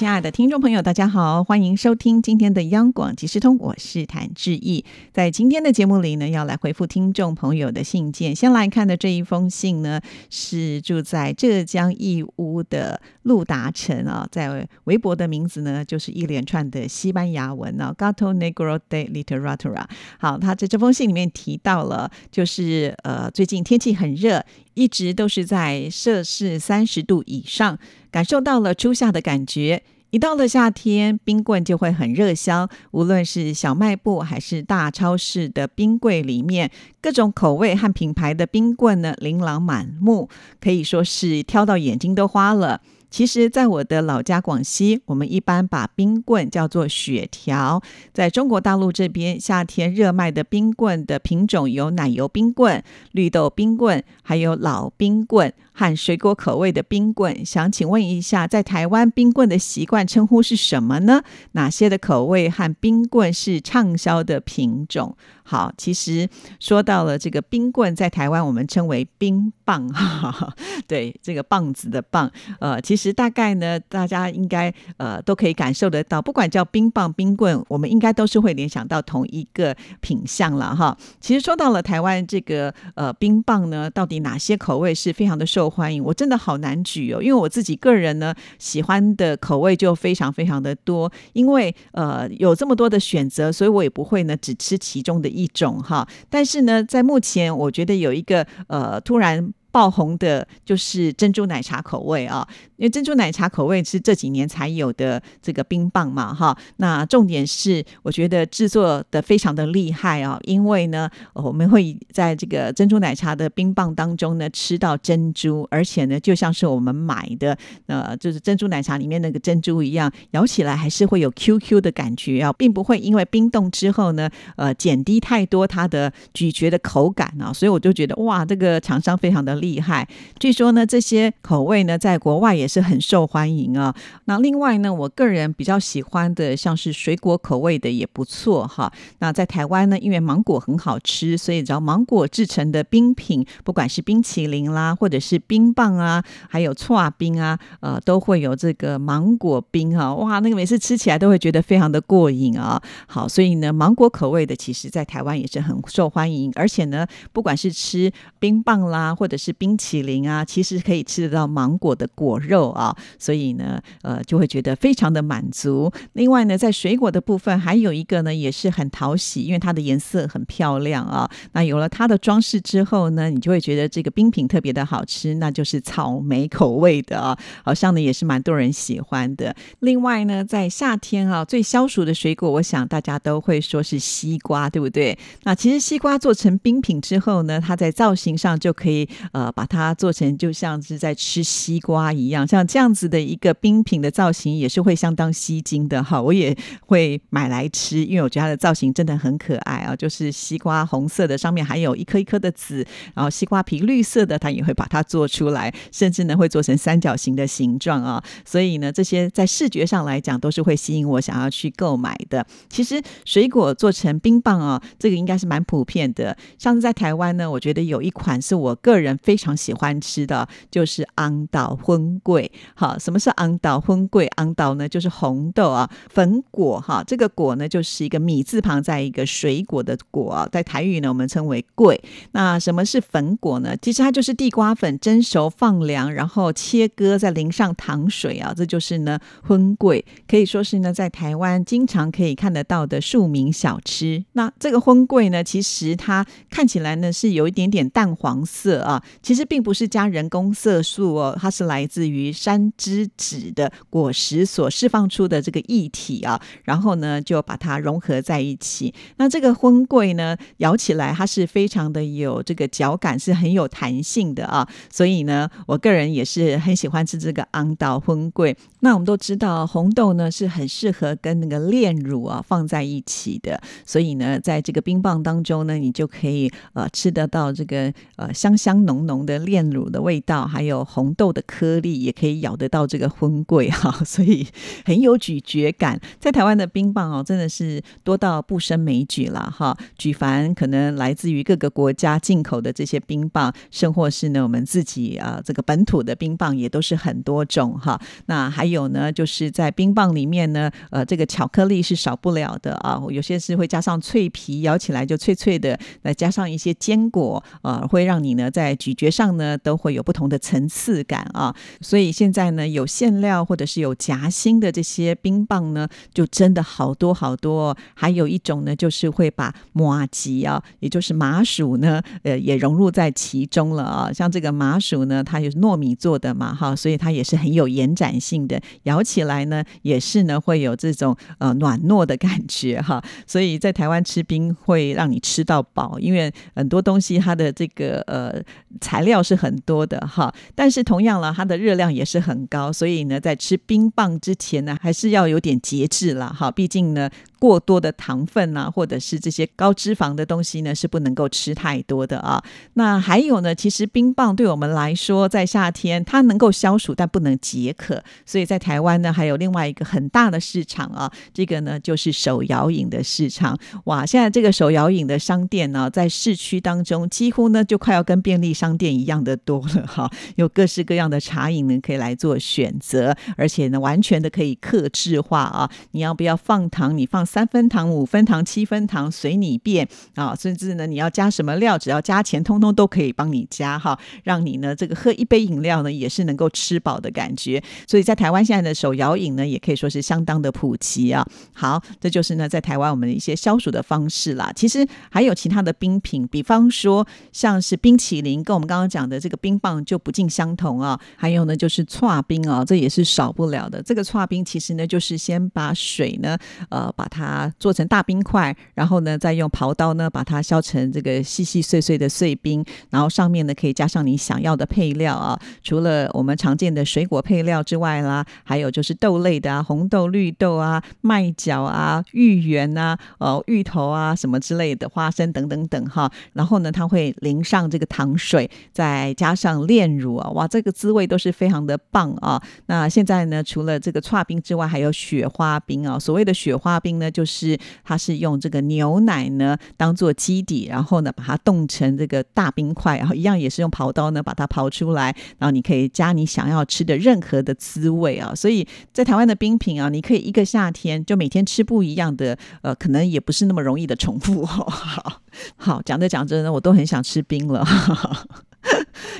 亲爱的听众朋友，大家好，欢迎收听今天的央广即时通，我是谭志毅。在今天的节目里呢，要来回复听众朋友的信件。先来看的这一封信呢，是住在浙江义乌的陆达成啊，在微博的名字呢，就是一连串的西班牙文啊，Gato Negro de Literatura。好，他在这封信里面提到了，就是呃，最近天气很热，一直都是在摄氏三十度以上。感受到了初夏的感觉，一到了夏天，冰棍就会很热销。无论是小卖部还是大超市的冰柜里面，各种口味和品牌的冰棍呢，琳琅满目，可以说是挑到眼睛都花了。其实，在我的老家广西，我们一般把冰棍叫做雪条。在中国大陆这边，夏天热卖的冰棍的品种有奶油冰棍、绿豆冰棍，还有老冰棍和水果口味的冰棍。想请问一下，在台湾冰棍的习惯称呼是什么呢？哪些的口味和冰棍是畅销的品种？好，其实说到了这个冰棍，在台湾我们称为冰棒，哈，对，这个棒子的棒，呃，其实大概呢，大家应该呃都可以感受得到，不管叫冰棒、冰棍，我们应该都是会联想到同一个品相了哈。其实说到了台湾这个呃冰棒呢，到底哪些口味是非常的受欢迎？我真的好难举哦，因为我自己个人呢喜欢的口味就非常非常的多，因为呃有这么多的选择，所以我也不会呢只吃其中的一。种哈，但是呢，在目前，我觉得有一个呃，突然。爆红的就是珍珠奶茶口味啊，因为珍珠奶茶口味是这几年才有的这个冰棒嘛，哈。那重点是我觉得制作的非常的厉害啊，因为呢，我们会在这个珍珠奶茶的冰棒当中呢吃到珍珠，而且呢，就像是我们买的呃，就是珍珠奶茶里面那个珍珠一样，咬起来还是会有 QQ 的感觉啊，并不会因为冰冻之后呢，呃，减低太多它的咀嚼的口感啊，所以我就觉得哇，这个厂商非常的。厉害，据说呢，这些口味呢，在国外也是很受欢迎啊。那另外呢，我个人比较喜欢的，像是水果口味的也不错哈。那在台湾呢，因为芒果很好吃，所以只要芒果制成的冰品，不管是冰淇淋啦，或者是冰棒啊，还有搓冰啊，呃，都会有这个芒果冰啊。哇，那个每次吃起来都会觉得非常的过瘾啊。好，所以呢，芒果口味的，其实在台湾也是很受欢迎，而且呢，不管是吃冰棒啦，或者是冰淇淋啊，其实可以吃得到芒果的果肉啊，所以呢，呃，就会觉得非常的满足。另外呢，在水果的部分，还有一个呢，也是很讨喜，因为它的颜色很漂亮啊。那有了它的装饰之后呢，你就会觉得这个冰品特别的好吃，那就是草莓口味的啊，好像呢也是蛮多人喜欢的。另外呢，在夏天啊，最消暑的水果，我想大家都会说是西瓜，对不对？那其实西瓜做成冰品之后呢，它在造型上就可以。呃，把它做成就像是在吃西瓜一样，像这样子的一个冰品的造型，也是会相当吸睛的哈。我也会买来吃，因为我觉得它的造型真的很可爱啊，就是西瓜红色的，上面还有一颗一颗的籽，然后西瓜皮绿色的，它也会把它做出来，甚至呢会做成三角形的形状啊。所以呢，这些在视觉上来讲，都是会吸引我想要去购买的。其实水果做成冰棒啊，这个应该是蛮普遍的。上次在台湾呢，我觉得有一款是我个人。非常喜欢吃的就是昂岛荤桂。好，什么是昂岛荤桂？昂岛呢就是红豆啊，粉果哈。这个果呢就是一个米字旁，在一个水果的果啊，在台语呢我们称为桂。那什么是粉果呢？其实它就是地瓜粉蒸熟放凉，然后切割再淋上糖水啊，这就是呢荤桂，可以说是呢在台湾经常可以看得到的庶民小吃。那这个荤桂呢，其实它看起来呢是有一点点淡黄色啊。其实并不是加人工色素哦，它是来自于于山之子的果实所释放出的这个液体啊，然后呢就把它融合在一起。那这个荤桂呢，咬起来它是非常的有这个嚼感，是很有弹性的啊。所以呢，我个人也是很喜欢吃这个昂岛荤桂。那我们都知道红豆呢是很适合跟那个炼乳啊放在一起的，所以呢，在这个冰棒当中呢，你就可以呃吃得到这个呃香香浓。浓的炼乳的味道，还有红豆的颗粒，也可以咬得到这个荤桂哈，所以很有咀嚼感。在台湾的冰棒哦，真的是多到不胜枚举了哈。举凡可能来自于各个国家进口的这些冰棒，甚或是呢我们自己啊这个本土的冰棒，也都是很多种哈。那还有呢，就是在冰棒里面呢，呃，这个巧克力是少不了的啊。有些是会加上脆皮，咬起来就脆脆的，再加上一些坚果，呃，会让你呢在咀嚼上呢都会有不同的层次感啊。所以所以现在呢，有馅料或者是有夹心的这些冰棒呢，就真的好多好多。还有一种呢，就是会把麻吉啊，也就是麻薯呢，呃，也融入在其中了啊。像这个麻薯呢，它有糯米做的嘛，哈，所以它也是很有延展性的，咬起来呢，也是呢会有这种呃暖糯的感觉哈。所以在台湾吃冰会让你吃到饱，因为很多东西它的这个呃材料是很多的哈，但是同样了，它的热量也是很高，所以呢，在吃冰棒之前呢，还是要有点节制了哈，毕竟呢。过多的糖分啊，或者是这些高脂肪的东西呢，是不能够吃太多的啊。那还有呢，其实冰棒对我们来说，在夏天它能够消暑，但不能解渴。所以在台湾呢，还有另外一个很大的市场啊，这个呢就是手摇饮的市场。哇，现在这个手摇饮的商店呢，在市区当中几乎呢就快要跟便利商店一样的多了哈，有各式各样的茶饮呢可以来做选择，而且呢完全的可以克制化啊。你要不要放糖？你放。三分糖、五分糖、七分糖，随你便啊！甚至呢，你要加什么料，只要加钱，通通都可以帮你加哈，让你呢这个喝一杯饮料呢，也是能够吃饱的感觉。所以在台湾现在的手摇饮呢，也可以说是相当的普及啊。好，这就是呢在台湾我们的一些消暑的方式啦。其实还有其他的冰品，比方说像是冰淇淋，跟我们刚刚讲的这个冰棒就不尽相同啊。还有呢就是搓冰啊，这也是少不了的。这个搓冰其实呢就是先把水呢呃把它。它做成大冰块，然后呢，再用刨刀呢把它削成这个细细碎碎的碎冰，然后上面呢可以加上你想要的配料啊。除了我们常见的水果配料之外啦，还有就是豆类的啊，红豆、绿豆啊、麦角啊、芋圆啊、哦芋头啊什么之类的，花生等等等哈。然后呢，它会淋上这个糖水，再加上炼乳啊，哇，这个滋味都是非常的棒啊。那现在呢，除了这个串冰之外，还有雪花冰啊。所谓的雪花冰呢。就是它是用这个牛奶呢当做基底，然后呢把它冻成这个大冰块，然后一样也是用刨刀呢把它刨出来，然后你可以加你想要吃的任何的滋味啊。所以在台湾的冰品啊，你可以一个夏天就每天吃不一样的，呃，可能也不是那么容易的重复。好，好讲着讲着呢，我都很想吃冰了。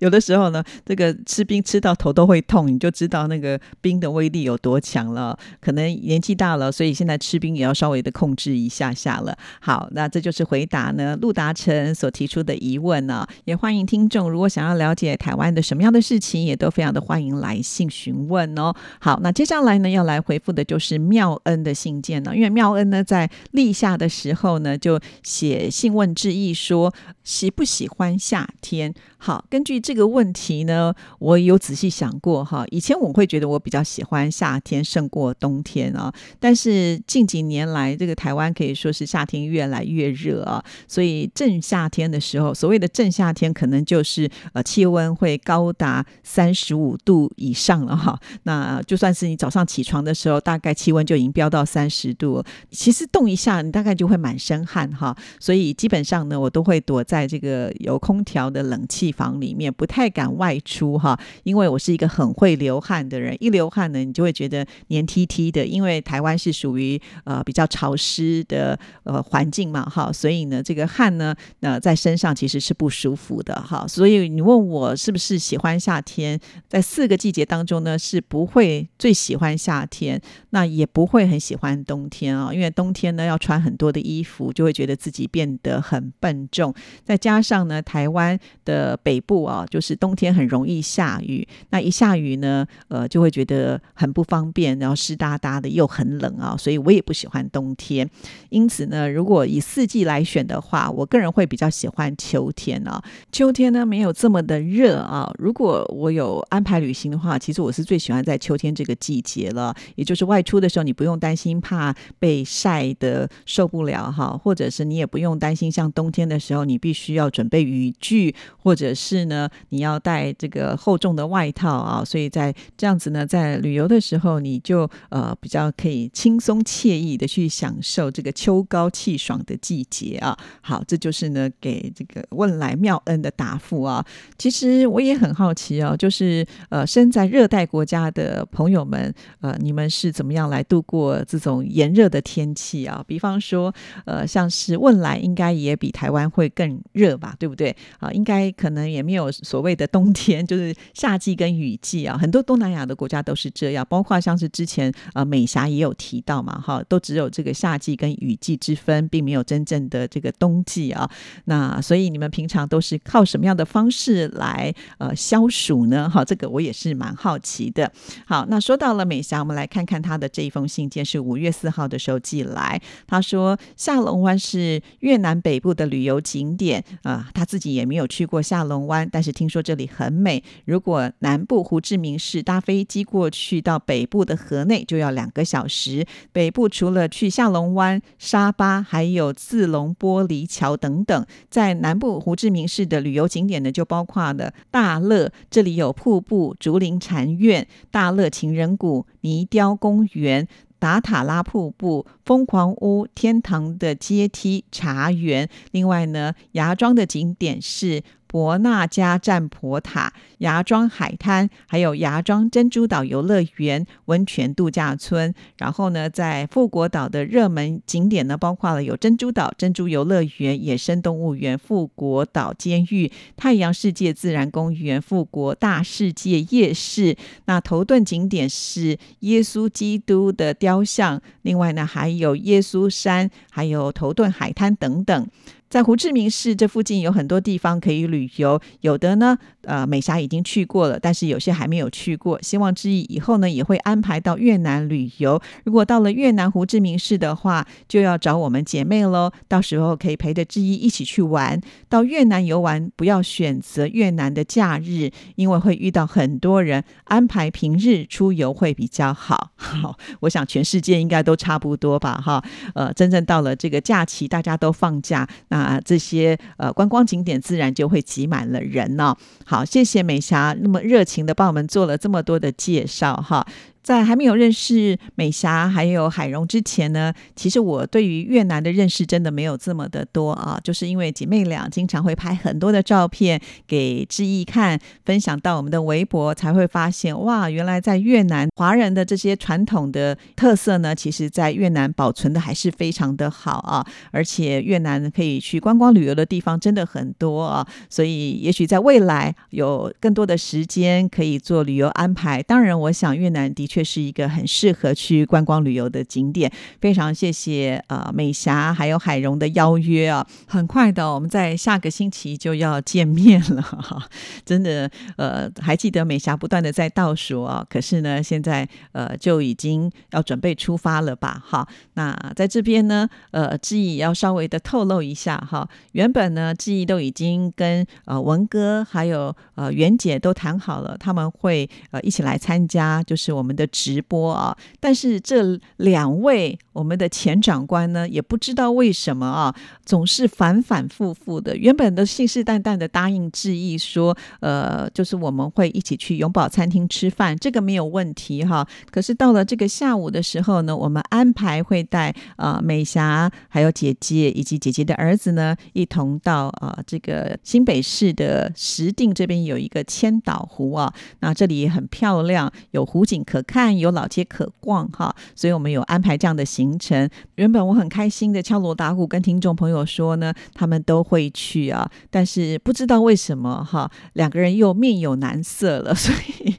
有的时候呢，这个吃冰吃到头都会痛，你就知道那个冰的威力有多强了。可能年纪大了，所以现在吃冰也要稍微的控制一下下了。好，那这就是回答呢陆达成所提出的疑问呢。也欢迎听众如果想要了解台湾的什么样的事情，也都非常的欢迎来信询问哦。好，那接下来呢要来回复的就是妙恩的信件呢，因为妙恩呢在立夏的时候呢就写信问致意说喜不喜欢夏天。好，根据这个问题呢，我有仔细想过哈。以前我会觉得我比较喜欢夏天胜过冬天啊，但是近几年来，这个台湾可以说是夏天越来越热啊，所以正夏天的时候，所谓的正夏天，可能就是呃气温会高达三十五度以上了哈。那就算是你早上起床的时候，大概气温就已经飙到三十度，其实动一下，你大概就会满身汗哈。所以基本上呢，我都会躲在这个有空调的冷气。房里面不太敢外出哈，因为我是一个很会流汗的人，一流汗呢，你就会觉得黏 T T 的。因为台湾是属于呃比较潮湿的呃环境嘛哈，所以呢，这个汗呢，那在身上其实是不舒服的哈。所以你问我是不是喜欢夏天，在四个季节当中呢，是不会最喜欢夏天，那也不会很喜欢冬天啊，因为冬天呢要穿很多的衣服，就会觉得自己变得很笨重，再加上呢，台湾的北部啊，就是冬天很容易下雨，那一下雨呢，呃，就会觉得很不方便，然后湿哒哒的，又很冷啊，所以我也不喜欢冬天。因此呢，如果以四季来选的话，我个人会比较喜欢秋天啊。秋天呢，没有这么的热啊。如果我有安排旅行的话，其实我是最喜欢在秋天这个季节了，也就是外出的时候，你不用担心怕被晒的受不了哈，或者是你也不用担心像冬天的时候，你必须要准备雨具或者。是呢，你要带这个厚重的外套啊，所以在这样子呢，在旅游的时候，你就呃比较可以轻松惬意的去享受这个秋高气爽的季节啊。好，这就是呢给这个问来妙恩的答复啊。其实我也很好奇啊，就是呃身在热带国家的朋友们，呃你们是怎么样来度过这种炎热的天气啊？比方说，呃像是问来应该也比台湾会更热吧，对不对？啊，应该可能也没有所谓的冬天，就是夏季跟雨季啊。很多东南亚的国家都是这样，包括像是之前呃美霞也有提到嘛，哈，都只有这个夏季跟雨季之分，并没有真正的这个冬季啊。那所以你们平常都是靠什么样的方式来呃消暑呢？哈，这个我也是蛮好奇的。好，那说到了美霞，我们来看看她的这一封信件是五月四号的时候寄来。她说下龙湾是越南北部的旅游景点啊，她自己也没有去过下龙湾，但是听说这里很美。如果南部胡志明市搭飞机过去到北部的河内就要两个小时。北部除了去下龙湾、沙巴，还有自龙玻璃桥等等。在南部胡志明市的旅游景点呢，就包括了大乐，这里有瀑布、竹林禅院、大乐情人谷、泥雕公园。达塔拉瀑布、疯狂屋、天堂的阶梯、茶园。另外呢，芽庄的景点是。博纳加占婆塔、芽庄海滩，还有芽庄珍珠岛游乐园、温泉度假村。然后呢，在富国岛的热门景点呢，包括了有珍珠岛珍珠游乐园、野生动物园、富国岛监狱、太阳世界自然公园、富国大世界夜市。那头顿景点是耶稣基督的雕像，另外呢，还有耶稣山，还有头顿海滩等等。在胡志明市这附近有很多地方可以旅游，有的呢，呃，美霞已经去过了，但是有些还没有去过。希望志毅以后呢，也会安排到越南旅游。如果到了越南胡志明市的话，就要找我们姐妹喽，到时候可以陪着志毅一起去玩。到越南游玩，不要选择越南的假日，因为会遇到很多人，安排平日出游会比较好。好，我想全世界应该都差不多吧，哈，呃，真正到了这个假期，大家都放假，那。啊，这些呃观光景点自然就会挤满了人呢。好，谢谢美霞那么热情的帮我们做了这么多的介绍哈。在还没有认识美霞还有海荣之前呢，其实我对于越南的认识真的没有这么的多啊，就是因为姐妹俩经常会拍很多的照片给志毅看，分享到我们的微博，才会发现哇，原来在越南华人的这些传统的特色呢，其实在越南保存的还是非常的好啊，而且越南可以去观光旅游的地方真的很多啊，所以也许在未来有更多的时间可以做旅游安排。当然，我想越南的确。却是一个很适合去观光旅游的景点。非常谢谢呃美霞还有海荣的邀约啊！很快的，我们在下个星期就要见面了哈！真的呃，还记得美霞不断的在倒数啊，可是呢，现在呃就已经要准备出发了吧？哈，那在这边呢，呃，志毅要稍微的透露一下哈。原本呢，志毅都已经跟呃文哥还有呃袁姐都谈好了，他们会呃一起来参加，就是我们的。直播啊！但是这两位我们的前长官呢，也不知道为什么啊，总是反反复复的。原本都信誓旦旦的答应致意说，呃，就是我们会一起去永宝餐厅吃饭，这个没有问题哈。可是到了这个下午的时候呢，我们安排会带啊美霞还有姐姐以及姐姐的儿子呢，一同到啊这个新北市的石碇这边有一个千岛湖啊，那这里也很漂亮，有湖景可。看有老街可逛哈，所以我们有安排这样的行程。原本我很开心的敲锣打鼓跟听众朋友说呢，他们都会去啊，但是不知道为什么哈，两个人又面有难色了，所以。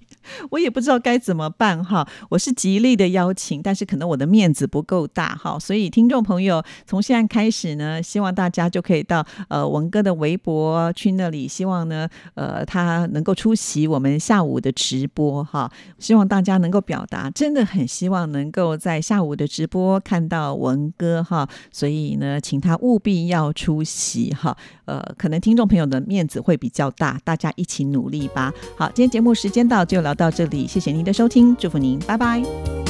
我也不知道该怎么办哈，我是极力的邀请，但是可能我的面子不够大哈，所以听众朋友从现在开始呢，希望大家就可以到呃文哥的微博去那里，希望呢呃他能够出席我们下午的直播哈，希望大家能够表达，真的很希望能够在下午的直播看到文哥哈，所以呢，请他务必要出席哈，呃，可能听众朋友的面子会比较大，大家一起努力吧。好，今天节目时间到，就聊。到这里，谢谢您的收听，祝福您，拜拜。